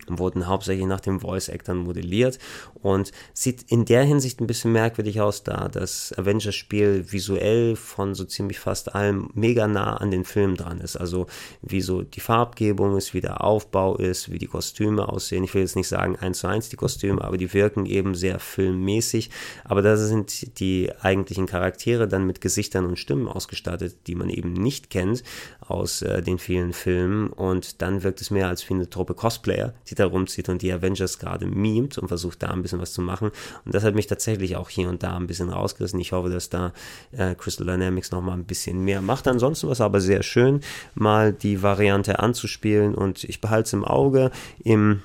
wurden hauptsächlich nach dem Voice Actern modelliert und sieht in der Hinsicht ein bisschen merkwürdig aus, da das Avengers-Spiel visuell von so ziemlich fast allem mega nah an den Film dran ist. Also wie so die Farbgebung ist, wie der Aufbau ist, wie die Kostüme aussehen. Ich will jetzt nicht sagen eins zu eins die Kostüme, aber die wirken eben sehr filmmäßig. Aber da sind die eigentlichen Charaktere dann mit Gesichtern und Stimmen ausgestattet, die man eben nicht kennt aus äh, den vielen Filmen. Und dann wirkt es mehr als wie eine Truppe Cosplayer, die da rumzieht und die Avengers gerade memt und versucht da ein bisschen was zu machen. Und das hat mich tatsächlich auch hier und da ein bisschen rausgerissen. Ich hoffe, dass da äh, Crystal Dynamics nochmal ein bisschen mehr macht. Ansonsten war es aber sehr schön, mal die Variante anzuspielen und ich behalte es im Auge. Im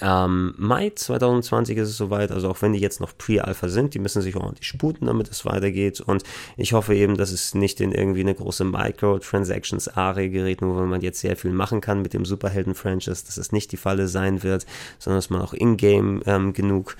ähm, Mai 2020 ist es soweit, also auch wenn die jetzt noch Pre-Alpha sind, die müssen sich ordentlich sputen, damit es weitergeht. Und ich hoffe eben, dass es nicht in irgendwie eine große Microtransactions-Arie gerät, wo man jetzt sehr viel machen kann mit dem Superhelden-Franchise, dass es nicht die Falle sein wird, sondern dass man auch in-game ähm, genug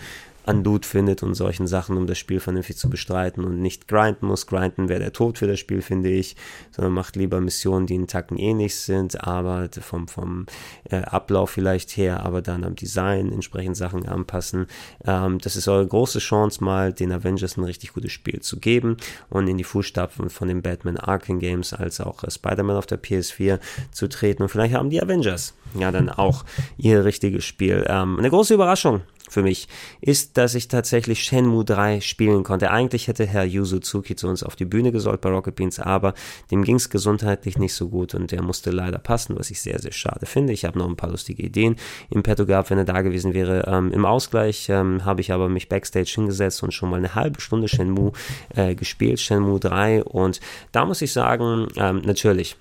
an Loot findet und solchen Sachen, um das Spiel vernünftig zu bestreiten und nicht grinden muss. Grinden wäre der Tod für das Spiel, finde ich, sondern macht lieber Missionen, die in Tacken ähnlich sind, aber vom, vom äh, Ablauf vielleicht her, aber dann am Design entsprechend Sachen anpassen. Ähm, das ist eure große Chance, mal den Avengers ein richtig gutes Spiel zu geben und in die Fußstapfen von den Batman Arkham Games als auch äh, Spider-Man auf der PS4 zu treten. Und vielleicht haben die Avengers ja dann auch ihr richtiges Spiel. Ähm, eine große Überraschung für mich, ist, dass ich tatsächlich Shenmue 3 spielen konnte. Eigentlich hätte Herr Yu Suzuki zu uns auf die Bühne gesollt bei Rocket Beans, aber dem ging es gesundheitlich nicht so gut und der musste leider passen, was ich sehr, sehr schade finde. Ich habe noch ein paar lustige Ideen im Petto gehabt, wenn er da gewesen wäre. Ähm, Im Ausgleich ähm, habe ich aber mich backstage hingesetzt und schon mal eine halbe Stunde Shenmue äh, gespielt, Shenmue 3 und da muss ich sagen, ähm, natürlich,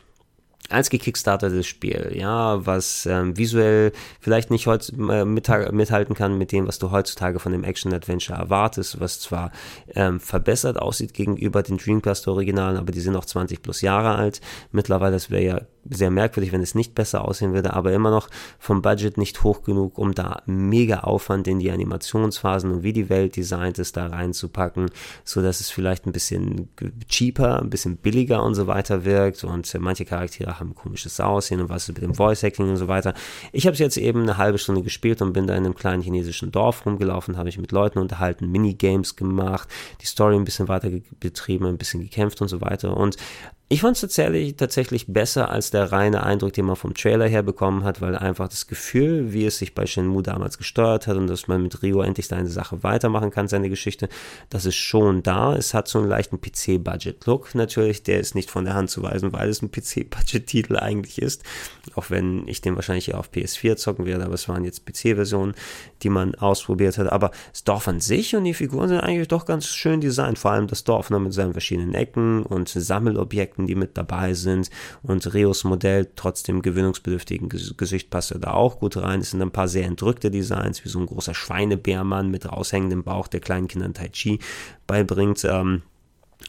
als gekickstartetes Spiel, ja, was ähm, visuell vielleicht nicht heutz, äh, mithalten kann mit dem, was du heutzutage von dem Action-Adventure erwartest, was zwar ähm, verbessert aussieht gegenüber den Dreamcast-Originalen, aber die sind noch 20 plus Jahre alt. Mittlerweile, das wäre ja sehr merkwürdig, wenn es nicht besser aussehen würde, aber immer noch vom Budget nicht hoch genug, um da mega Aufwand in die Animationsphasen und wie die Welt designt ist, da reinzupacken, so dass es vielleicht ein bisschen cheaper, ein bisschen billiger und so weiter wirkt und manche Charaktere haben komisches Aussehen und was ist mit dem Voice Acting und so weiter. Ich habe es jetzt eben eine halbe Stunde gespielt und bin da in einem kleinen chinesischen Dorf rumgelaufen, habe ich mit Leuten unterhalten, Minigames gemacht, die Story ein bisschen weiter betrieben, ein bisschen gekämpft und so weiter. Und Ich fand es tatsächlich, tatsächlich besser als der reine Eindruck, den man vom Trailer her bekommen hat, weil einfach das Gefühl, wie es sich bei Shenmue damals gesteuert hat und dass man mit Rio endlich seine Sache weitermachen kann, seine Geschichte, das ist schon da. Es hat so einen leichten PC-Budget-Look natürlich, der ist nicht von der Hand zu weisen, weil es ein PC-Budget-Titel eigentlich ist. Auch wenn ich den wahrscheinlich eher auf PS4 zocken werde, aber es waren jetzt PC-Versionen, die man ausprobiert hat. Aber das Dorf an sich und die Figuren sind eigentlich doch ganz schön designt, vor allem das Dorf ne, mit seinen verschiedenen Ecken und Sammelobjekten Aspekten, die mit dabei sind. Und Rios Modell, trotzdem gewöhnungsbedürftigen Gesicht, passt da auch gut rein. Es sind ein paar sehr entrückte Designs, wie so ein großer Schweinebärmann mit raushängendem Bauch, der kleinen Kindern Tai Chi beibringt. Ähm,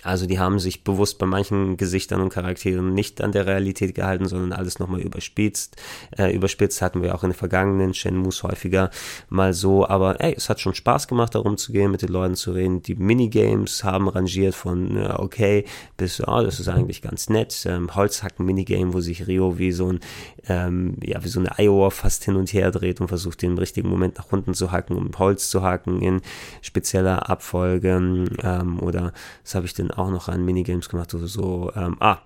also die haben sich bewusst bei manchen Gesichtern und Charakteren nicht an der Realität gehalten, sondern alles nochmal überspitzt. Äh, überspitzt hatten wir auch in den vergangenen Shenmues häufiger mal so. Aber ey, es hat schon Spaß gemacht, darum zu gehen, mit den Leuten zu reden. Die Minigames haben rangiert von äh, okay bis, oh, das ist eigentlich ganz nett. Ähm, Holzhacken-Minigame, wo sich Rio wie so ein, ähm, ja, wie so eine Iowa fast hin und her dreht und versucht, den richtigen Moment nach unten zu hacken, um Holz zu hacken in spezieller Abfolge. Ähm, oder das habe ich denn auch noch an Minigames gemacht, so, so ähm, ah,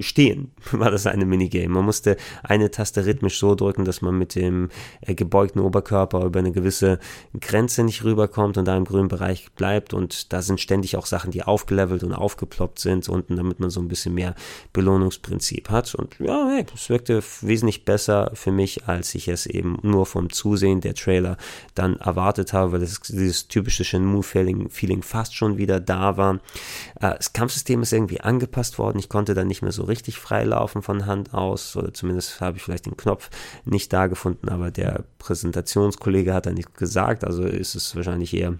stehen war das eine Minigame. Man musste eine Taste rhythmisch so drücken, dass man mit dem äh, gebeugten Oberkörper über eine gewisse Grenze nicht rüberkommt und da im grünen Bereich bleibt und da sind ständig auch Sachen, die aufgelevelt und aufgeploppt sind unten, damit man so ein bisschen mehr Belohnungsprinzip hat und ja, hey, es wirkte wesentlich besser für mich, als ich es eben nur vom Zusehen der Trailer dann erwartet habe, weil das, dieses typische Shenmue-Feeling fast schon wieder da war. Das Kampfsystem ist irgendwie angepasst worden. Ich konnte dann nicht mehr so richtig frei laufen von Hand aus. Oder zumindest habe ich vielleicht den Knopf nicht da gefunden, aber der Präsentationskollege hat da nichts gesagt. Also ist es wahrscheinlich eher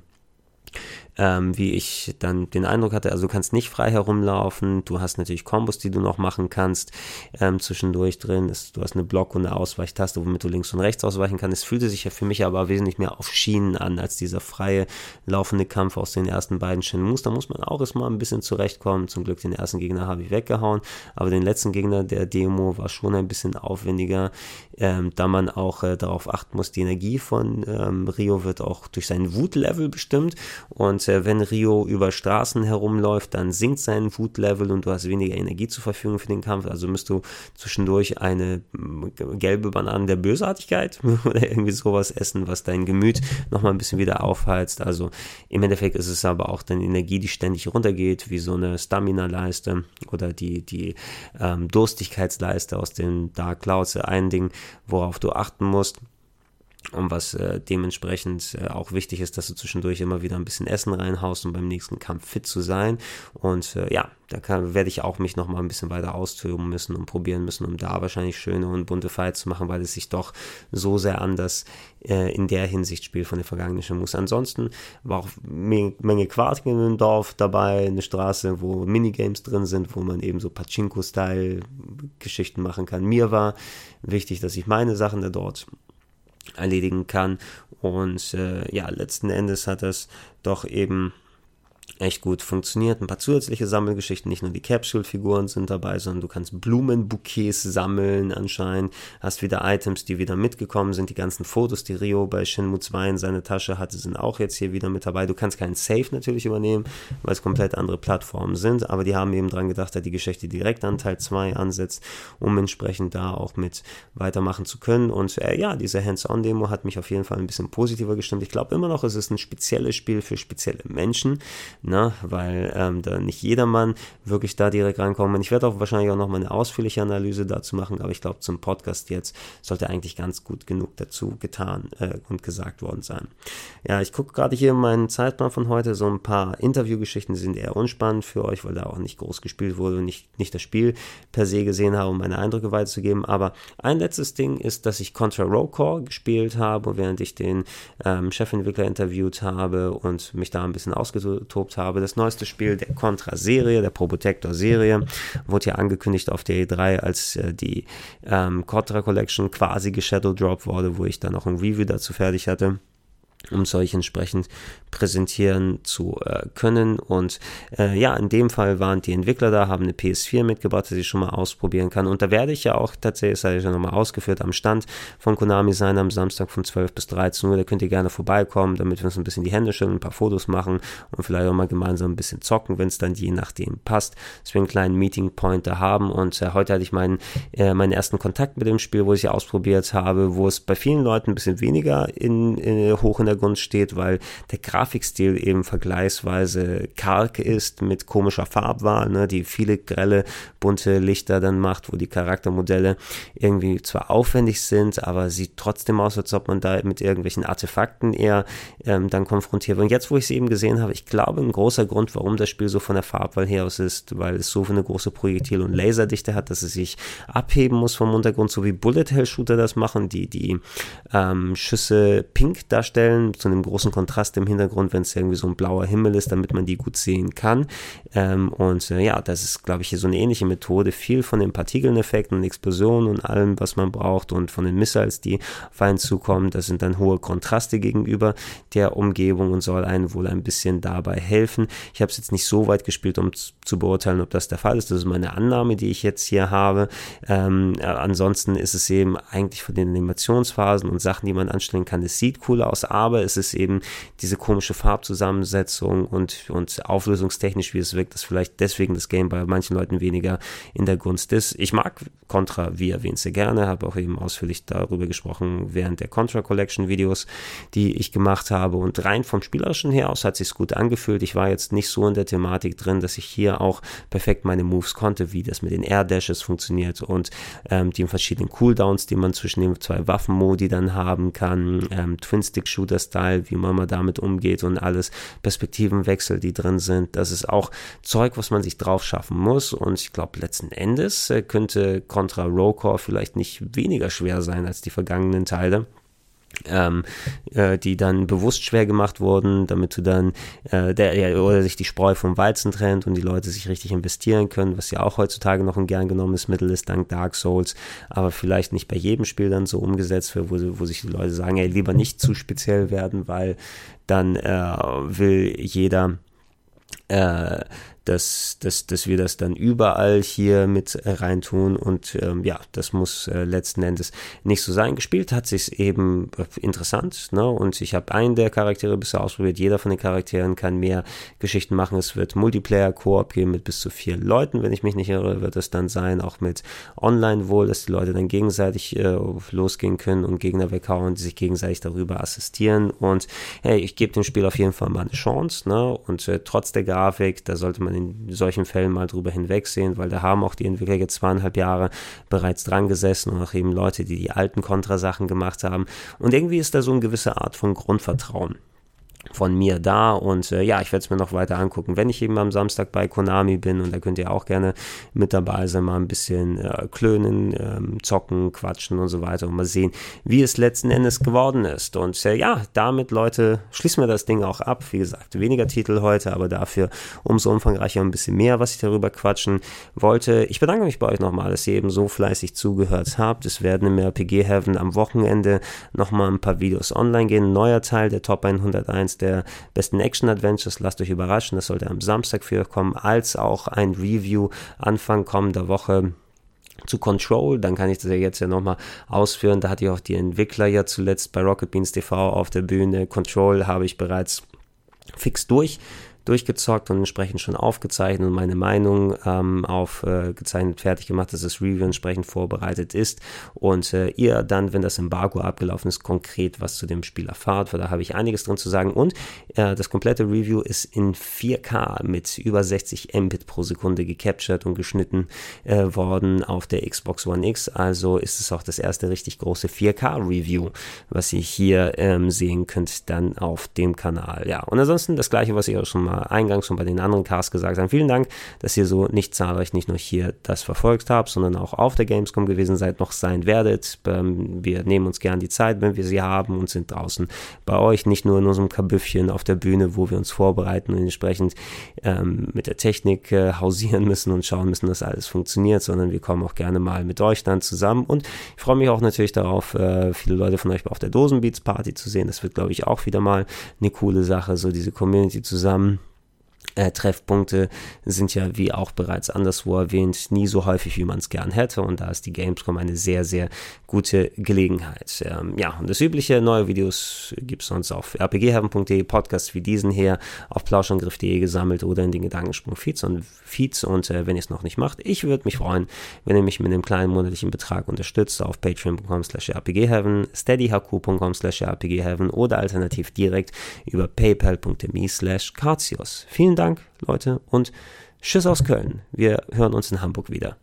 ähm, wie ich dann den Eindruck hatte, also du kannst nicht frei herumlaufen, du hast natürlich Kombos, die du noch machen kannst ähm, zwischendurch drin, es, du hast eine Block- und eine Ausweichtaste, womit du links und rechts ausweichen kannst. Es fühlte sich ja für mich aber wesentlich mehr auf Schienen an, als dieser freie, laufende Kampf aus den ersten beiden Shenmues. Da muss man auch erstmal ein bisschen zurechtkommen. Zum Glück den ersten Gegner habe ich weggehauen, aber den letzten Gegner der Demo war schon ein bisschen aufwendiger, ähm, da man auch äh, darauf achten muss, die Energie von ähm, Rio wird auch durch sein Wutlevel bestimmt und äh, wenn Rio über Straßen herumläuft, dann sinkt sein Wutlevel und du hast weniger Energie zur Verfügung für den Kampf. Also müsst du zwischendurch eine mm, gelbe Banane der Bösartigkeit oder irgendwie sowas essen, was dein Gemüt nochmal ein bisschen wieder aufheizt. Also im Endeffekt ist es aber auch deine Energie, die ständig runtergeht, wie so eine Stamina-Leiste oder die, die ähm, Durstigkeitsleiste aus den Dark Clouds. Ein Ding, worauf du achten musst und was äh, dementsprechend äh, auch wichtig ist, dass du zwischendurch immer wieder ein bisschen Essen reinhaust, um beim nächsten Kampf fit zu sein. Und äh, ja, da kann, werde ich auch mich noch mal ein bisschen weiter austoben müssen und probieren müssen, um da wahrscheinlich schöne und bunte Fights zu machen, weil es sich doch so sehr anders äh, in der Hinsicht spielt von der vergangenen Shamus. Ansonsten war auch eine Menge Quartigen im Dorf dabei, eine Straße, wo Minigames drin sind, wo man eben so Pachinko-Style-Geschichten machen kann. Mir war wichtig, dass ich meine Sachen da dort erledigen kann. Und äh, ja, letzten Endes hat das doch eben echt gut funktioniert. Ein paar zusätzliche Sammelgeschichten, nicht nur die Capsule-Figuren sind dabei, sondern du kannst Blumenbouquets sammeln anscheinend, hast wieder Items, die wieder mitgekommen sind, die ganzen Fotos, die Rio bei Shenmue 2 in seiner Tasche hatte, sind auch jetzt hier wieder mit dabei. Du kannst keinen Safe natürlich übernehmen, weil es komplett andere Plattformen sind, aber die haben eben dran gedacht, dass die Geschichte direkt an Teil 2 ansetzt, um entsprechend da auch mit weitermachen zu können und äh, ja, diese Hands-on-Demo hat mich auf jeden Fall ein bisschen positiver gestimmt. Ich glaube immer noch, es ist ein spezielles Spiel für spezielle Menschen, ne? weil ähm, da nicht jedermann wirklich da direkt reinkommt. Und ich werde auch wahrscheinlich auch noch mal eine ausführliche Analyse dazu machen, aber ich glaube, zum Podcast jetzt sollte eigentlich ganz gut genug dazu getan äh, und gesagt worden sein. Ja, ich gucke gerade hier meinen Zeitplan von heute, so ein paar Interviewgeschichten sind eher unspannend für euch, weil da auch nicht groß gespielt wurde und nicht, nicht das Spiel per se gesehen habe, um meine Eindrücke weiterzugeben. Aber ein letztes Ding ist, dass ich Contra Row gespielt habe, während ich den ähm, Chefentwickler interviewt habe und mich da ein bisschen ausgetobt habe. Das neueste Spiel der Contra-Serie, der Probotector-Serie, wurde ja angekündigt auf der E3, als äh, die ähm, Contra Collection quasi geshadowdropped wurde, wo ich dann auch ein Review dazu fertig hatte. Um solch entsprechend präsentieren zu äh, können. Und äh, ja, in dem Fall waren die Entwickler da, haben eine PS4 mitgebracht, die ich schon mal ausprobieren kann. Und da werde ich ja auch tatsächlich, das habe ich ja nochmal ausgeführt, am Stand von Konami sein am Samstag von 12 bis 13 Uhr. Da könnt ihr gerne vorbeikommen, damit wir uns ein bisschen die Hände schütteln, ein paar Fotos machen und vielleicht auch mal gemeinsam ein bisschen zocken, wenn es dann je nachdem passt, dass wir einen kleinen Meeting Point da haben. Und äh, heute hatte ich meinen, äh, meinen ersten Kontakt mit dem Spiel, wo ich es ausprobiert habe, wo es bei vielen Leuten ein bisschen weniger in, in, äh, hoch in der Grund steht, weil der Grafikstil eben vergleichsweise karg ist mit komischer Farbwahl, ne, die viele grelle, bunte Lichter dann macht, wo die Charaktermodelle irgendwie zwar aufwendig sind, aber sieht trotzdem aus, als ob man da mit irgendwelchen Artefakten eher ähm, dann konfrontiert wird. Und jetzt, wo ich es eben gesehen habe, ich glaube, ein großer Grund, warum das Spiel so von der Farbwahl her aus ist, weil es so eine große Projektil- und Laserdichte hat, dass es sich abheben muss vom Untergrund, so wie Bullet Hell Shooter das machen, die die ähm, Schüsse pink darstellen, zu einem großen Kontrast im Hintergrund, wenn es irgendwie so ein blauer Himmel ist, damit man die gut sehen kann. Ähm, und äh, ja, das ist, glaube ich, hier so eine ähnliche Methode. Viel von den Partikelneffekten und Explosionen und allem, was man braucht und von den Missiles, die auf einen zukommen, das sind dann hohe Kontraste gegenüber der Umgebung und soll einen wohl ein bisschen dabei helfen. Ich habe es jetzt nicht so weit gespielt, um zu beurteilen, ob das der Fall ist. Das ist meine Annahme, die ich jetzt hier habe. Ähm, äh, ansonsten ist es eben eigentlich von den Animationsphasen und Sachen, die man anstellen kann, es sieht cool aus, aber es ist eben diese komische Farbzusammensetzung und, und auflösungstechnisch, wie es wirkt, dass vielleicht deswegen das Game bei manchen Leuten weniger in der Gunst ist. Ich mag Contra, wie erwähnt, sehr gerne, habe auch eben ausführlich darüber gesprochen während der Contra Collection Videos, die ich gemacht habe und rein vom Spielerischen her aus hat sich gut angefühlt. Ich war jetzt nicht so in der Thematik drin, dass ich hier auch perfekt meine Moves konnte, wie das mit den Air Dashes funktioniert und ähm, die verschiedenen Cooldowns, die man zwischen den zwei Waffenmodi dann haben kann, ähm, Twin-Stick-Shooter-Style, wie man mal damit umgeht und alles, Perspektivenwechsel, die drin sind. Das ist auch Zeug, was man sich drauf schaffen muss und ich glaube, letzten Endes äh, könnte Contra Row vielleicht nicht weniger schwer sein als die vergangenen Teile ähm, äh, die dann bewusst schwer gemacht wurden, damit du dann äh, der, ja, oder sich die Spreu vom Weizen trennt und die Leute sich richtig investieren können, was ja auch heutzutage noch ein gern genommenes Mittel ist, dank Dark Souls, aber vielleicht nicht bei jedem Spiel dann so umgesetzt wird, wo, wo sich die Leute sagen, ey, lieber nicht zu speziell werden, weil dann äh, will jeder äh, dass, dass, dass wir das dann überall hier mit reintun und ähm, ja, das muss äh, letzten Endes nicht so sein. Gespielt hat sich eben äh, interessant ne? und ich habe einen der Charaktere bisher ausprobiert. Jeder von den Charakteren kann mehr Geschichten machen. Es wird Multiplayer-Koop geben mit bis zu vier Leuten, wenn ich mich nicht irre, wird es dann sein, auch mit Online wohl, dass die Leute dann gegenseitig äh, losgehen können und Gegner weghauen, die sich gegenseitig darüber assistieren und hey, ich gebe dem Spiel auf jeden Fall mal eine Chance ne? und äh, trotz der Grafik, da sollte man in solchen Fällen mal drüber hinwegsehen, weil da haben auch die Entwickler jetzt zweieinhalb Jahre bereits dran gesessen und auch eben Leute, die die alten Contra-Sachen gemacht haben. Und irgendwie ist da so eine gewisse Art von Grundvertrauen von mir da und äh, ja, ich werde es mir noch weiter angucken, wenn ich eben am Samstag bei Konami bin und da könnt ihr auch gerne mit dabei sein, mal ein bisschen äh, klönen, ähm, zocken, quatschen und so weiter und mal sehen, wie es letzten Endes geworden ist. Und äh, ja, damit, Leute, schließen wir das Ding auch ab. Wie gesagt, weniger Titel heute, aber dafür umso umfangreicher ein bisschen mehr, was ich darüber quatschen wollte. Ich bedanke mich bei euch nochmal, dass ihr eben so fleißig zugehört habt. Es werden im RPG Heaven am Wochenende nochmal ein paar Videos online gehen. Neuer Teil der Top 101 der besten Action-Adventures. Lasst euch überraschen, das sollte am Samstag für kommen, als auch ein Review Anfang kommender Woche zu Control, dann kann ich das ja jetzt ja nochmal ausführen. Da hatte ich auch die Entwickler ja zuletzt bei Rocket Beans TV auf der Bühne. Control habe ich bereits fix durch durchgezockt und entsprechend schon aufgezeichnet und meine Meinung ähm, aufgezeichnet, äh, fertig gemacht, dass das Review entsprechend vorbereitet ist. Und äh, ihr dann, wenn das Embargo abgelaufen ist, konkret was zu dem Spiel erfahrt, weil da habe ich einiges drin zu sagen. Und äh, das komplette Review ist in 4K mit über 60 Mbit pro Sekunde gecaptured und geschnitten äh, worden auf der Xbox One X, also ist es auch das erste richtig große 4K Review, was ihr hier ähm, sehen könnt dann auf dem Kanal. Ja, und ansonsten das gleiche, was ihr auch schon mal eingangs schon bei den anderen Casts gesagt haben. Vielen Dank, dass ihr so nicht zahlreich nicht nur hier das verfolgt habt, sondern auch auf der Gamescom gewesen seid, noch sein werdet. Ähm, wir nehmen uns gern die Zeit, wenn wir sie haben und sind draußen bei euch, nicht nur in unserem Kabüffchen auf der Bühne, wo wir uns vorbereiten und entsprechend ähm, mit der Technik äh, hausieren müssen und schauen müssen, dass alles funktioniert, sondern wir kommen auch gerne mal mit euch dann zusammen und ich freue mich auch natürlich darauf, äh, viele Leute von euch auf der Dosenbeats Party zu sehen. Das wird, glaube ich, auch wieder mal eine coole Sache, so diese Community zusammen äh, Treffpunkte sind ja, wie auch bereits anderswo erwähnt, nie so häufig, wie man es gern hätte. Und da ist die Gamescom eine sehr, sehr gute Gelegenheit. Ähm, ja, und das übliche, neue Videos gibt es sonst auf rpgheaven.de, Podcasts wie diesen hier, auf plauschangriff.de gesammelt oder in den Gedankensprung Feeds und Feeds. Und äh, wenn ihr es noch nicht macht, ich würde mich freuen, wenn ihr mich mit einem kleinen monatlichen Betrag unterstützt auf patreon.com slash rpgheaven, steadyhq.com slash rpgheaven oder alternativ direkt über paypal.me slash Vielen Dank, Leute, und Tschüss aus Köln. Wir hören uns in Hamburg wieder.